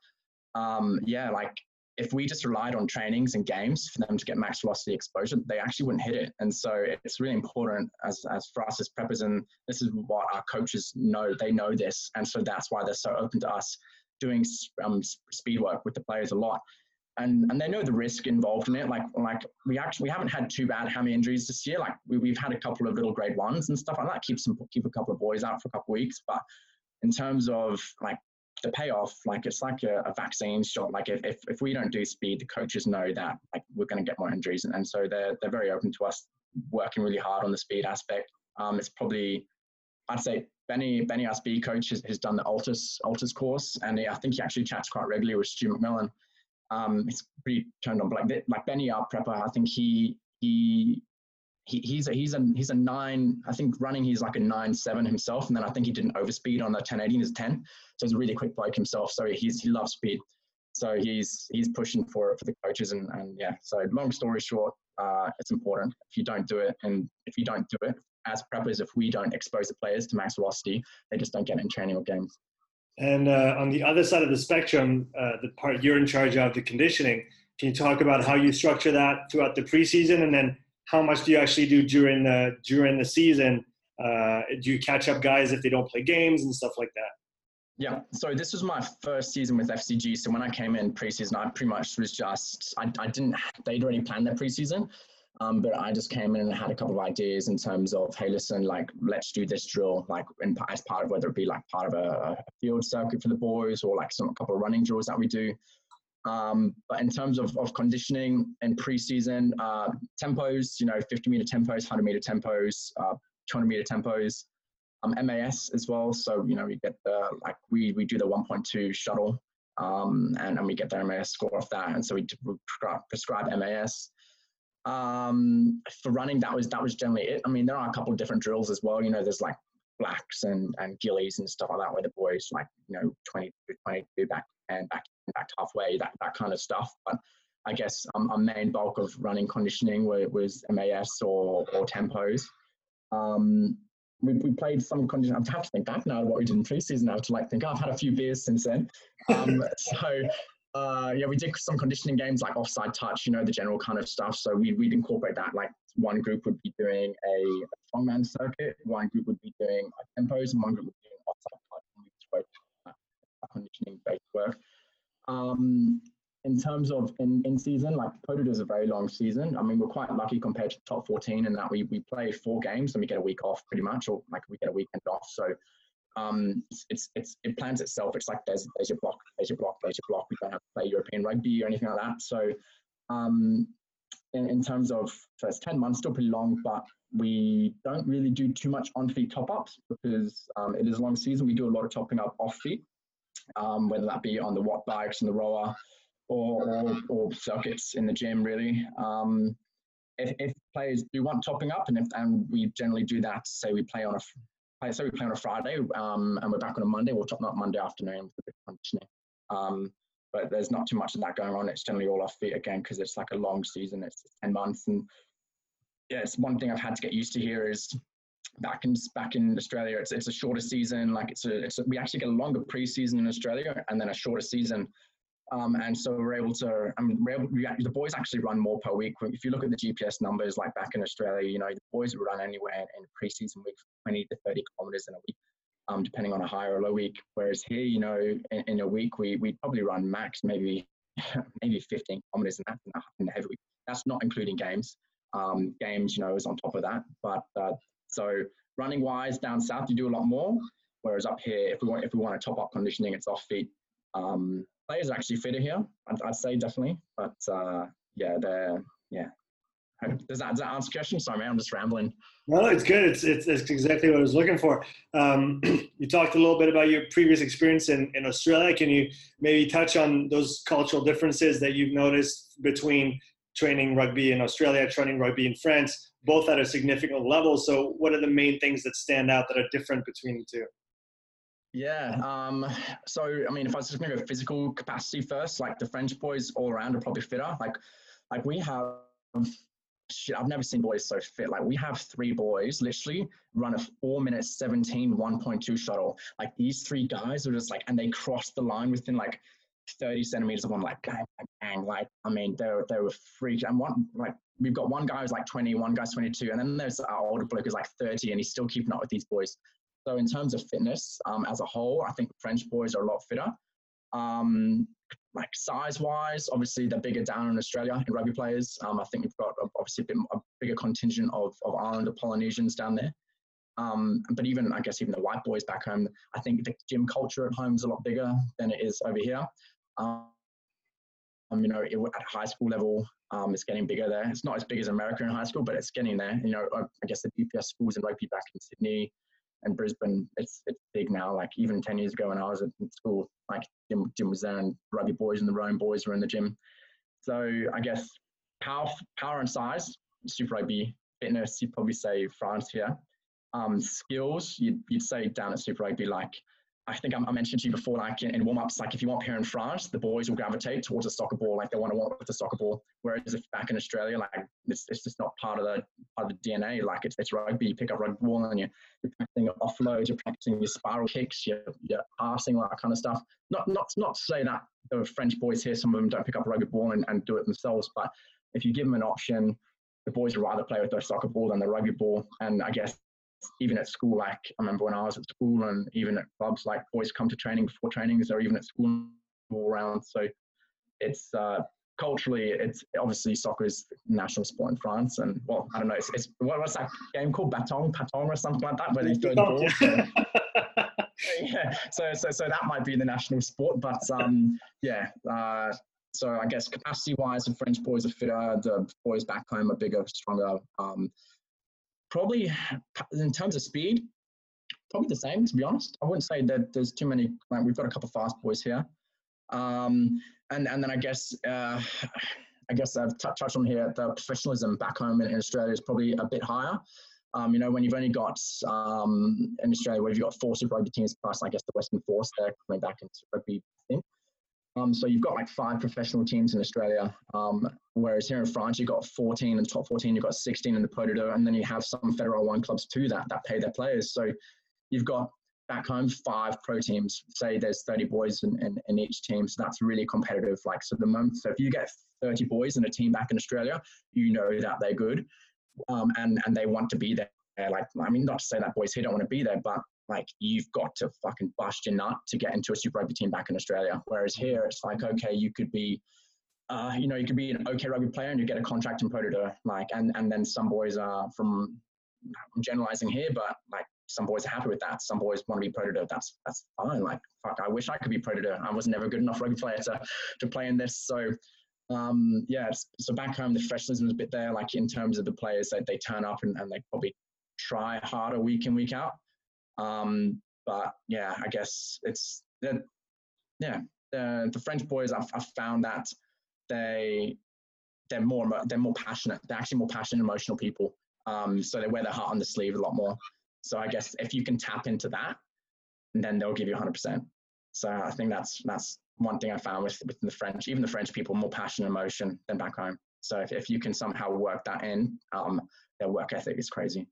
um, yeah, like if we just relied on trainings and games for them to get max velocity exposure, they actually wouldn't hit it. And so it's really important as, as for us as preppers, and this is what our coaches know, they know this. And so that's why they're so open to us doing um, speed work with the players a lot. And, and they know the risk involved in it. Like like we actually we haven't had too bad hammy injuries this year. Like we, we've had a couple of little grade ones and stuff like that. Keep some keep a couple of boys out for a couple of weeks. But in terms of like the payoff, like it's like a, a, vaccine shot. Like if, if, if we don't do speed, the coaches know that like we're going to get more injuries, and, and so they're they're very open to us working really hard on the speed aspect. Um, it's probably I'd say Benny Benny, speed coach, has, has done the ALTIS ALTIS course, and he, I think he actually chats quite regularly with Stu McMillan. Um, he's pretty turned on. But like like Benny, our prepper, I think he he. He, he's a he's a he's a nine. I think running he's like a nine seven himself, and then I think he did an overspeed on the 1080 in his 10. So he's a really quick bike himself. So he's he loves speed. So he's he's pushing for it for the coaches, and and yeah. So long story short, uh, it's important. If you don't do it, and if you don't do it, as preppers, if we don't expose the players to max velocity, they just don't get in training or games. And uh, on the other side of the spectrum, uh, the part you're in charge of, the conditioning, can you talk about how you structure that throughout the preseason, and then how much do you actually do during the during the season? Uh, do you catch up guys if they don't play games and stuff like that? Yeah, so this was my first season with FCG. So when I came in preseason, I pretty much was just I, I didn't they'd already planned their preseason, Um, but I just came in and had a couple of ideas in terms of, hey, listen, like let's do this drill, like in, as part of whether it be like part of a, a field circuit for the boys or like some couple of running drills that we do. Um, but in terms of, of conditioning and preseason uh, tempos, you know, 50 meter tempos, 100 meter tempos, uh, 200 meter tempos, um, MAS as well. So you know, we get the like we we do the 1.2 shuttle, um, and and we get the MAS score off that, and so we prescribe, prescribe MAS. Um, for running, that was that was generally it. I mean, there are a couple of different drills as well. You know, there's like blacks and and gillies and stuff like that, where the boys like you know 20 22 back and back back halfway, that that kind of stuff. But I guess um, our main bulk of running conditioning was MAS or or tempos. Um, we, we played some condition. I have to think back now to what we did in preseason. now to like think, oh, I've had a few beers since then. Um, so uh, yeah, we did some conditioning games like offside touch, you know, the general kind of stuff. So we, we'd incorporate that. Like one group would be doing a, strongman circuit, one group would be doing tempos, and one group would be doing offside touch. And we just conditioning based work. Um, in terms of in, in season, like Pro D2 is a very long season. I mean, we're quite lucky compared to top 14 in that we, we play four games and we get a week off pretty much, or like we get a weekend off. So um, it's, it's, it plans itself. It's like there's, there's your block, there's your block, there's your block. We don't have to play European rugby or anything like that. So um, in, in terms of first 10 months, still pretty long, but we don't really do too much on feet top ups because um, it is a long season. We do a lot of topping up off feet, um, whether that be on the watt bikes and the rower or, or, or circuits in the gym, really. Um, if, if, players do want topping up, and if and we generally do that, say we play on a say we play on a Friday, um, and we're back on a Monday, we'll top up Monday afternoon with a bit of conditioning. Um, but there's not too much of that going on. It's generally all off feet again because it's like a long season. It's ten months, and yeah, it's one thing I've had to get used to here is back in back in Australia. It's it's a shorter season. Like it's a it's a, we actually get a longer preseason in Australia and then a shorter season. Um, and so we're able to, I mean, able, we, the boys actually run more per week. If you look at the GPS numbers, like back in Australia, you know, the boys would run anywhere in preseason week 20 to 30 kilometers in a week, um, depending on a high or low week. Whereas here, you know, in, in a week, we, we probably run max maybe maybe 15 kilometers in that in the, heavy week. That's not including games. Um, games, you know, is on top of that. But uh, so running wise, down south, you do a lot more. Whereas up here, if we want if we want to top up conditioning, it's off feet. Um, players are actually fitter here. I'd, I'd say definitely, but uh, yeah, they're yeah. Does that, does that answer the question? Sorry, man, I'm just rambling. No, it's good. It's, it's, it's exactly what I was looking for. Um, you talked a little bit about your previous experience in, in Australia. Can you maybe touch on those cultural differences that you've noticed between training rugby in Australia, training rugby in France, both at a significant level? So, what are the main things that stand out that are different between the two? Yeah. Um, so, I mean, if I was just going to go physical capacity first, like the French boys all around are probably fitter. Like, like we have, shit, I've never seen boys so fit. Like, we have three boys literally run a four minute 17 1.2 shuttle. Like, these three guys are just like, and they cross the line within like 30 centimeters of one, like, bang, bang. Like, I mean, they were, they were freaks. And one, like, we've got one guy who's like 20, one guy's 22, and then there's our older bloke who's like 30, and he's still keeping up with these boys. So in terms of fitness um, as a whole, I think French boys are a lot fitter. Um, like size wise, obviously they're bigger down in Australia in rugby players. Um, I think we've got obviously a, bit, a bigger contingent of, of Islander Polynesians down there. Um, but even I guess even the white boys back home, I think the gym culture at home is a lot bigger than it is over here. Um, you know, it, at high school level, um, it's getting bigger there. It's not as big as America in high school, but it's getting there. You know, I guess the GPS schools in rugby back in Sydney, and Brisbane, it's it's big now. Like even ten years ago when I was at school, like gym was there, and rugby boys and the Rome boys were in the gym. So I guess power, power and size, Super Rugby. Fitness, you'd probably say France here. Um, skills, you'd, you'd say down at Super Rugby, like I think I, mentioned to you before, like in, in warm ups, like if you want here in France, the boys will gravitate towards a soccer ball, like they want to walk with the soccer ball. Whereas if back in Australia, like it's, it's just not part of the part of the DNA. Like it's, it's rugby, you pick up rugby ball and you're, you're practicing offloads, you're practicing your spiral kicks, you're, you're passing, all that kind of stuff. Not not not to say that the French boys here, some of them don't pick up a rugby ball and, and do it themselves, but if you give them an option, the boys would rather play with their soccer ball than the rugby ball. And I guess even at school, like I remember when I was at school and even at clubs, like boys come to training before trainings or even at school all around. So it's uh, culturally, it's obviously soccer is national sport in France, and well, I don't know, it's, it's what, what's that game called, Baton, Patong, or something like that, where they throw the ball. So, yeah, so so so that might be the national sport, but um, yeah. Uh, so I guess capacity-wise, the French boys are fitter. The boys back home are bigger, stronger. Um, probably in terms of speed, probably the same. To be honest, I wouldn't say that there's too many. Like we've got a couple of fast boys here. Um, and and then I guess uh, I guess I've t- touched on here the professionalism back home in, in Australia is probably a bit higher. Um, you know, when you've only got um, in Australia where you've got four Super Rugby teams plus, I guess the Western Force they're coming back into rugby, I think. Um, so you've got like five professional teams in Australia, um, whereas here in France you've got 14 in the top 14, you've got 16 in the Pro D2, and then you have some Federal One clubs to that that pay their players. So you've got back home five pro teams. Say there's 30 boys in, in, in, each team so that's really competitive like so the moment so if you get 30 boys in a team back in australia you know that they're good um, and and they want to be there. Like i mean not to say that boys here don't want to be there but like you've got to fucking bust your nut to get into a super rugby team back in australia whereas here it's like okay you could be uh, you know, you could be an okay rugby player and you get a contract in Pro D2, like, and, and then some boys are from, I'm generalizing here, but like some boys are happy with that. Some boys want to be Pro D2. That's that's fine. Like fuck, I wish I could be Pro D2. I was never good enough rugby player to to play in this. So um, yeah, so back home the professionalism is a bit there. Like in terms of the players that they turn up and, and they probably try harder week in week out. Um, but yeah, I guess it's yeah the the French boys. I've, I've found that they they're more they're more passionate. They're actually more passionate, emotional people. Um, so they wear their heart on the sleeve a lot more. So I guess if you can tap into that, then they'll give you 100%. So I think that's that's one thing I found with with the French, even the French people, more passion and emotion than back home. So if, if you can somehow work that in, um, their work ethic is crazy.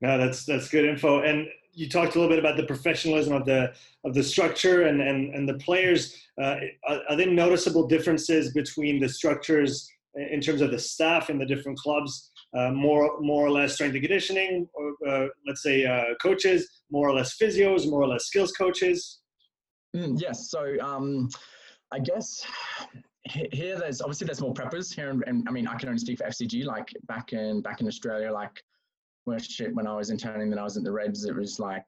No, that's that's good info. And you talked a little bit about the professionalism of the of the structure and and, and the players. Uh, are, are there noticeable differences between the structures in terms of the staff in the different clubs? Uh, more more or less strength and conditioning, or uh, let's say uh, coaches, more or less physios, more or less skills coaches. Mm, yes. So um, I guess here there's obviously there's more preppers here, and, and, I mean I can only speak for FCG. Like back in back in Australia, like when shit when I was interning, then I was in the Reds. It was like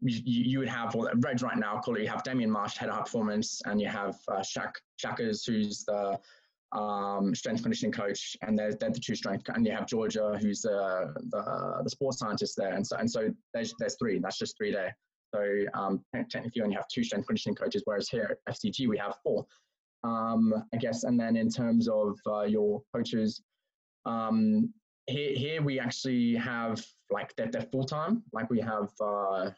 you, you would have well, Reds right now. Call it. You have Damien Marsh, head of high performance, and you have uh, Shaq Shackers, who's the um, strength conditioning coach, and they're, they're the two strength, and you have Georgia, who's the, the, the sports scientist there, and so and so there's there's three. That's just three there. So um, technically, you only have two strength conditioning coaches, whereas here at FCG we have four. Um, I guess, and then in terms of uh, your coaches, um, here here we actually have like they're, they're full time. Like we have uh,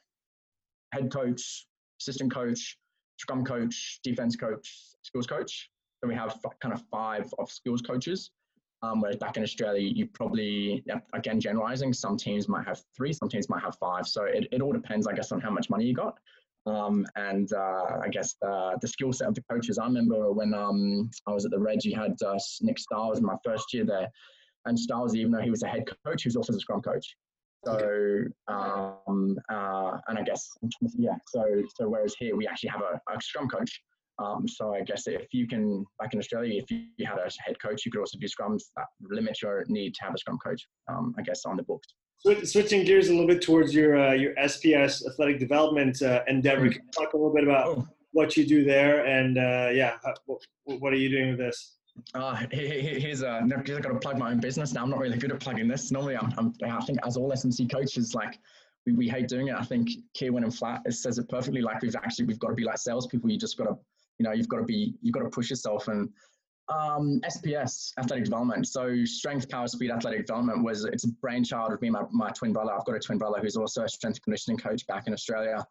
head coach, assistant coach, scrum coach, defense coach, skills coach. So we have kind of five of skills coaches. Um, whereas back in Australia, you probably, again, generalizing, some teams might have three, some teams might have five. So it, it all depends, I guess, on how much money you got. Um, and uh, I guess the, the skill set of the coaches. I remember when um, I was at the Reds, you had uh, Nick Stiles in my first year there. And Stiles, even though he was a head coach, he was also a scrum coach. So, um, uh, and I guess, yeah, so, so whereas here we actually have a, a scrum coach um, so I guess if you can, back in Australia, if you had a head coach, you could also do scrums. That limits your need to have a scrum coach, um, I guess, on the books. Switching gears a little bit towards your uh, your SPS athletic development uh, endeavor, mm. can you talk a little bit about oh. what you do there and uh, yeah, what, what, are you doing with this? Uh, here's a, I've got to plug my own business now. I'm not really good at plugging this. Normally, I'm, I'm i think as all S&C coaches, like we, we hate doing it. I think Keir Wenham-Flatt it says it perfectly. Like we've actually we've got to be like salespeople. You just got to you know you've got to be you've got to push yourself and um, SPS athletic development. So strength, power, speed, athletic development was it's a brainchild of me and my, my twin brother. I've got a twin brother who's also a strength conditioning coach back in Australia.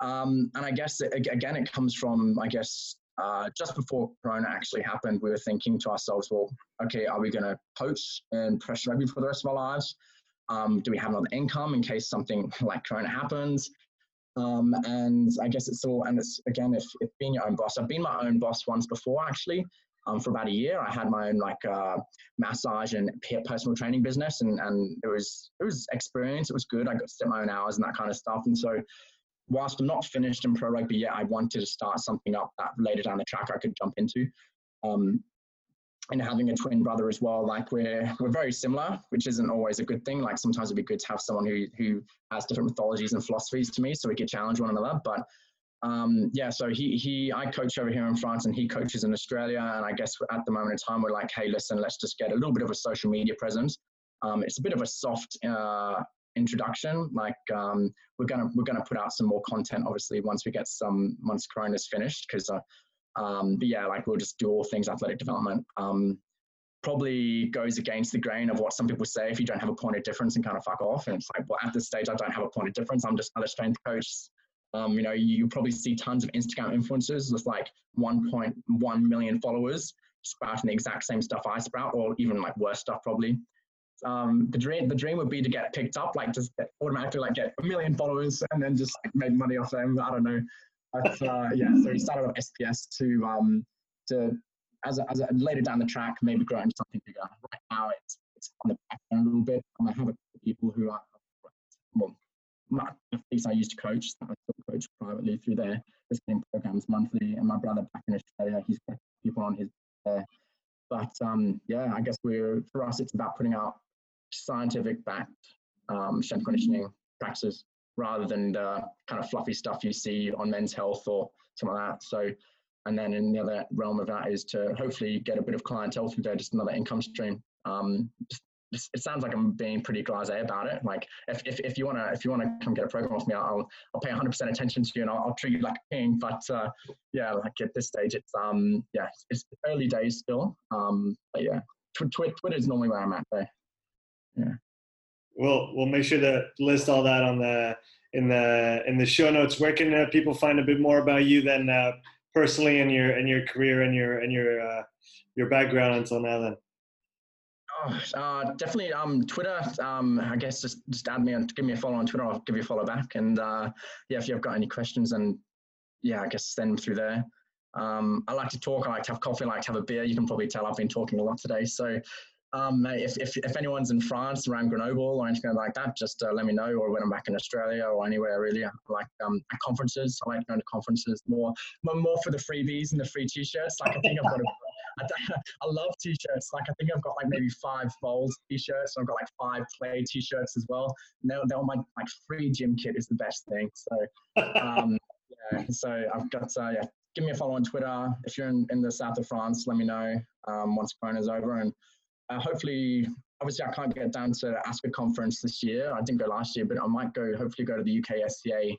Um, and I guess it, again, it comes from I guess uh, just before Corona actually happened, we were thinking to ourselves, well, okay, are we going to coach and pressure rugby for the rest of our lives? Um, do we have another income in case something like Corona happens? Um, and I guess it's all, and it's again, if, if being your own boss, I've been my own boss once before actually. Um, for about a year, I had my own like uh, massage and personal training business, and and it was it was experience. It was good. I got to set my own hours and that kind of stuff. And so, whilst I'm not finished in pro rugby yet, I wanted to start something up that later down the track I could jump into. um, and having a twin brother as well, like we're we're very similar, which isn't always a good thing. Like sometimes it'd be good to have someone who who has different mythologies and philosophies to me, so we could challenge one another. But um, yeah, so he he I coach over here in France, and he coaches in Australia. And I guess at the moment in time, we're like, hey, listen, let's just get a little bit of a social media presence. Um, it's a bit of a soft uh, introduction. Like um, we're gonna we're gonna put out some more content, obviously, once we get some once Corona's finished, because. Uh, um, but yeah, like we'll just do all things athletic development. Um, probably goes against the grain of what some people say if you don't have a point of difference and kind of fuck off. And it's like, well, at this stage, I don't have a point of difference. I'm just another strength coach. Um, you know, you probably see tons of Instagram influencers with like 1.1 million followers spouting the exact same stuff I spout, or even like worse stuff probably. Um, the dream, the dream would be to get picked up, like just automatically like get a million followers and then just like make money off them. I don't know. But uh, yeah, so we started with SPS to um, to as a, as a, later down the track maybe grow into something bigger. Right now it's it's on the back end a little bit. Um, I have a people who are well, my, least I used to coach. I still coach privately through their listening programs monthly. And my brother back in Australia, he's got people on his there. But um, yeah, I guess we're for us it's about putting out scientific backed um, strength conditioning practices rather than the kind of fluffy stuff you see on men's health or something like that. So, and then in the other realm of that is to hopefully get a bit of clientele through there, just another income stream. Um, just, it sounds like I'm being pretty blasé about it. Like if, if, if you wanna if you wanna come get a program with me, I'll I'll pay 100% attention to you and I'll, I'll treat you like a king. But uh, yeah, like at this stage, it's um yeah, it's, early days still. Um, but yeah, tw- tw- Twitter is normally where I'm at there. Yeah we'll we'll make sure to list all that on the in the in the show notes. Where can uh, people find a bit more about you than uh, personally and your and your career and your and your uh, your background until now? Then. Oh, uh, definitely. Um, Twitter. Um, I guess just just add me and give me a follow on Twitter. I'll give you a follow back. And uh, yeah, if you've got any questions, and yeah, I guess send them through there. Um, I like to talk. I like to have coffee. I like to have a beer. You can probably tell I've been talking a lot today. So um, if, if, if anyone's in France around Grenoble or anything like that, just uh, let me know. Or when I'm back in Australia or anywhere really, I like um, at conferences. I like going to conferences more, more for the freebies and the free t-shirts. Like I think I've got a, I, I love t-shirts. Like I think I've got like maybe five Vols t-shirts. I've got like five play t-shirts as well. Now, now my like free gym kit is the best thing. So um, yeah, so I've got uh, yeah. Give me a follow on Twitter. If you're in, in the south of France, let me know um, once Corona's over and uh, hopefully, obviously, I can't get down to ASCA conference this year. I didn't go last year, but I might go. Hopefully, go to the UK SCA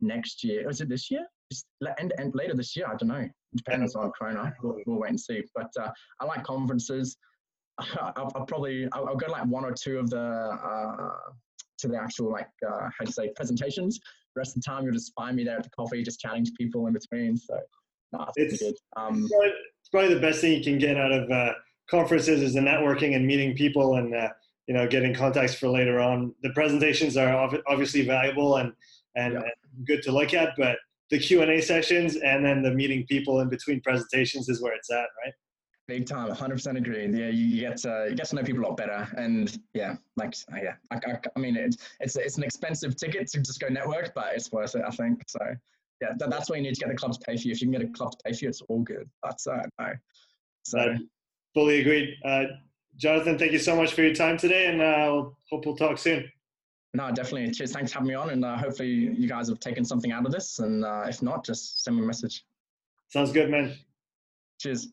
next year. Is it this year? Just end, end later this year. I don't know. Depends on Corona. We'll, we'll wait and see. But uh, I like conferences. I'll, I'll, probably I'll, I'll, go to like one or two of the uh, to the actual like uh, how to say presentations. The rest of the time, you'll just find me there at the coffee, just chatting to people in between. So, it's, um, probably, it's, probably, the best thing you can get out of uh, conferences is the networking and meeting people and uh, you know getting contacts for later on. The presentations are obviously valuable and and, yeah. and good to look at, but the Q and A sessions and then the meeting people in between presentations is where it's at, right? Big time, 100% agree. Yeah, you get to you get to know people a lot better, and yeah, like yeah, I, I, I mean it's it's it's an expensive ticket to just go network, but it's worth it, I think. So yeah, that, that's why you need to get the club to pay for you. If you can get a club to pay for you, it's all good. That's uh, no. So Fully agreed. Uh, Jonathan, thank you so much for your time today, and uh, hope we'll talk soon. No, definitely. Cheers. Thanks for having me on, and uh, hopefully you guys have taken something out of this. And uh, if not, just send me a message. Sounds good, man. Cheers.